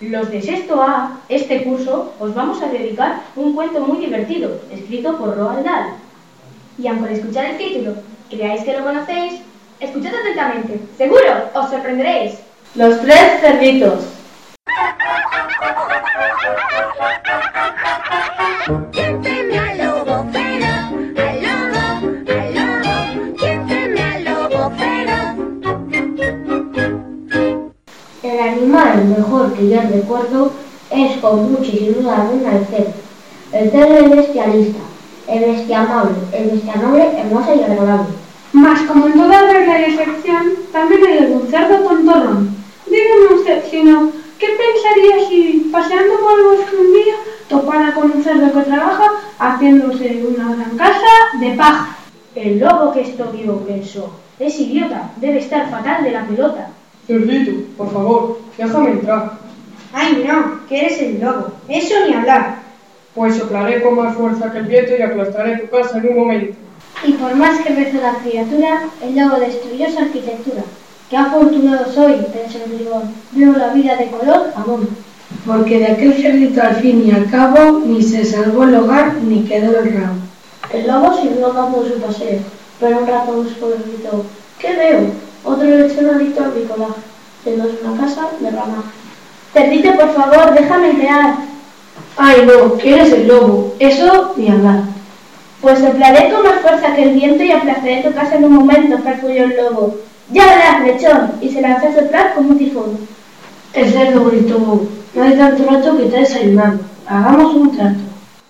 Los de sexto A, este curso, os vamos a dedicar un cuento muy divertido, escrito por Roald Dahl. Y aunque al escuchar el título creáis que lo conocéis, escuchad atentamente. Seguro, os sorprenderéis. Los tres cerditos. animal mejor que yo recuerdo es con mucha y sin duda alguna el cerdo. El cerdo es bestialista, el bestia amable, el bestia noble, hermosa y agradable. Mas como en toda regla y excepción, también hay algún cerdo tontorrón. Dígame usted, si no, ¿qué pensaría si, paseando por el bosque un día, topara con un cerdo que trabaja haciéndose una gran casa de paja? El lobo que esto vio pensó, es idiota, debe estar fatal de la pelota. Cerdito, por favor, déjame entrar. Ay, no, que eres el lobo. Eso ni hablar. Pues soplaré con más fuerza que el viento y aplastaré tu casa en un momento. Y por más que rezó la criatura, el lobo destruyó su arquitectura. Qué afortunado soy, pensó el bribón. Veo la vida de color amor. porque de aquel cerdito al fin y al cabo ni se salvó el hogar ni quedó el rabo. El lobo siguió dando su paseo, pero un rato después gritó, ¿qué veo? Otro lechón adicto al bricolaje, yéndose a una casa de ramaje. Cerdito, por favor, déjame entrar. Ay, no, que eres el lobo. Eso ni hablar. Pues soplaré con más fuerza que el viento y aplastaré tu casa en un momento, farfulló el lobo. Ya verás, lechón, y se lanzó a soplar como un tifón. El cerdo gritó, no hay tanto rato que está desayunando. Hagamos un trato.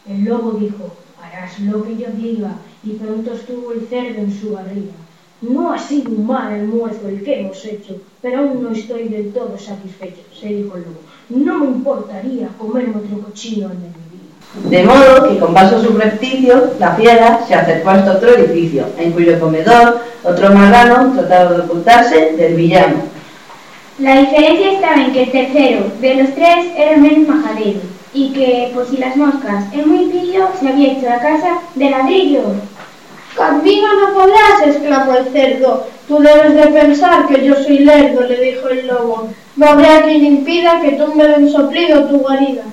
El lobo dijo, harás lo que yo diga, y pronto estuvo el cerdo en su barriga. No ha sido un mal almuerzo el que hemos hecho, pero aún no estoy del todo satisfecho, se dijo el lobo. No me importaría comerme otro cochino en el día. De modo que con paso subrepticio, la fiera se acercó hasta otro edificio, en cuyo comedor otro marrano trataba de ocultarse del villano. La diferencia estaba en que el tercero de los tres era el menos majadero y que, por si las moscas, el muy pillo se había hecho la casa de ladrillo. Conmigo no podrás, exclamó el cerdo. Tú debes de pensar que yo soy lerdo, le dijo el lobo. No habrá quien impida que tumbe de un soplido tu guarida.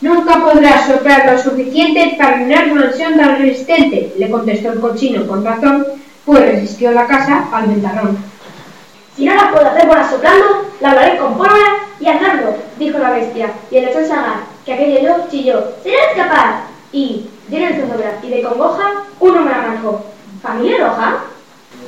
Nunca podrás soplar lo suficiente para una mansión tan resistente, le contestó el cochino con razón, pues resistió la casa al ventarrón. Si no la puedo hacer buena soplando, la hablaré con pólvora y andando, dijo la bestia. Y el lechón Sagar, que aquello yo, chilló, ¡serás capaz! Y, lleno de zozobra y de congoja, un hombre. ¿Familia roja?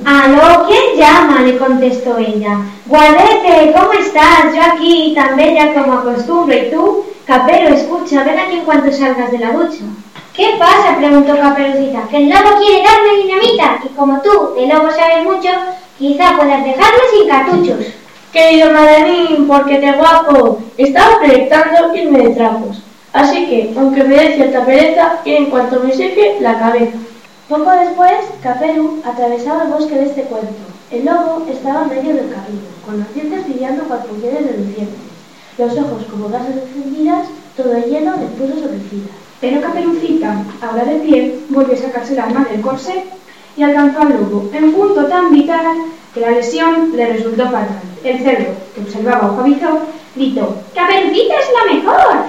¿Aló? ¿Quién llama? le contestó ella. Guardete, ¿cómo estás? Yo aquí, tan bella como acostumbro. ¿Y tú? Capero, escucha, ven aquí en cuanto salgas de la ducha. ¿Qué pasa? preguntó Caperucita. Que el lobo quiere darme dinamita y como tú de lobo sabes mucho, quizá puedas dejarme sin cartuchos. Querido Madanín, porque te guapo, estaba proyectando irme de trapos. Así que, aunque me dé cierta pereza, en cuanto me seque la cabeza. Poco después, Caperu atravesaba el bosque de este cuento. El lobo estaba en medio del camino, con los dientes brillando puñales de lucientes, los ojos como gasas encendidas, todo lleno de puros homicidas. Pero Caperucita, ahora de pie, volvió a sacarse el arma del corsé y alcanzó al lobo en punto tan vital que la lesión le resultó fatal. El cerdo, que observaba ojo avizor, gritó, ¡Caperucita es la mejor!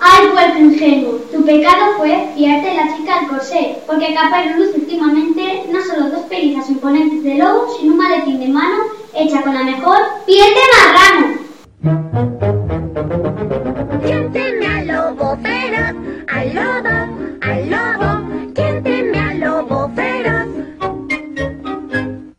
Ay, puerco ingenuo, tu pecado fue fiarte la chica al corsé, porque Caperu luce últimamente no solo dos pelizas imponentes de lobo, sino un maletín de mano hecha con la mejor piel de marrano.